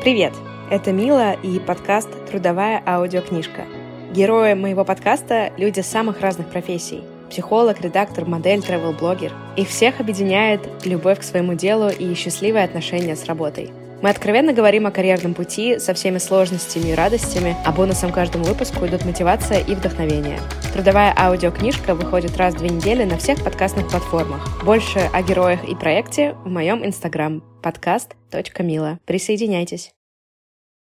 Привет! Это Мила и подкаст «Трудовая аудиокнижка». Герои моего подкаста — люди самых разных профессий. Психолог, редактор, модель, travel-блогер. Их всех объединяет любовь к своему делу и счастливые отношения с работой. Мы откровенно говорим о карьерном пути со всеми сложностями и радостями, а бонусом каждому выпуску идут мотивация и вдохновение. Трудовая аудиокнижка выходит раз в две недели на всех подкастных платформах. Больше о героях и проекте в моем инстаграм подкаст.мила. Присоединяйтесь.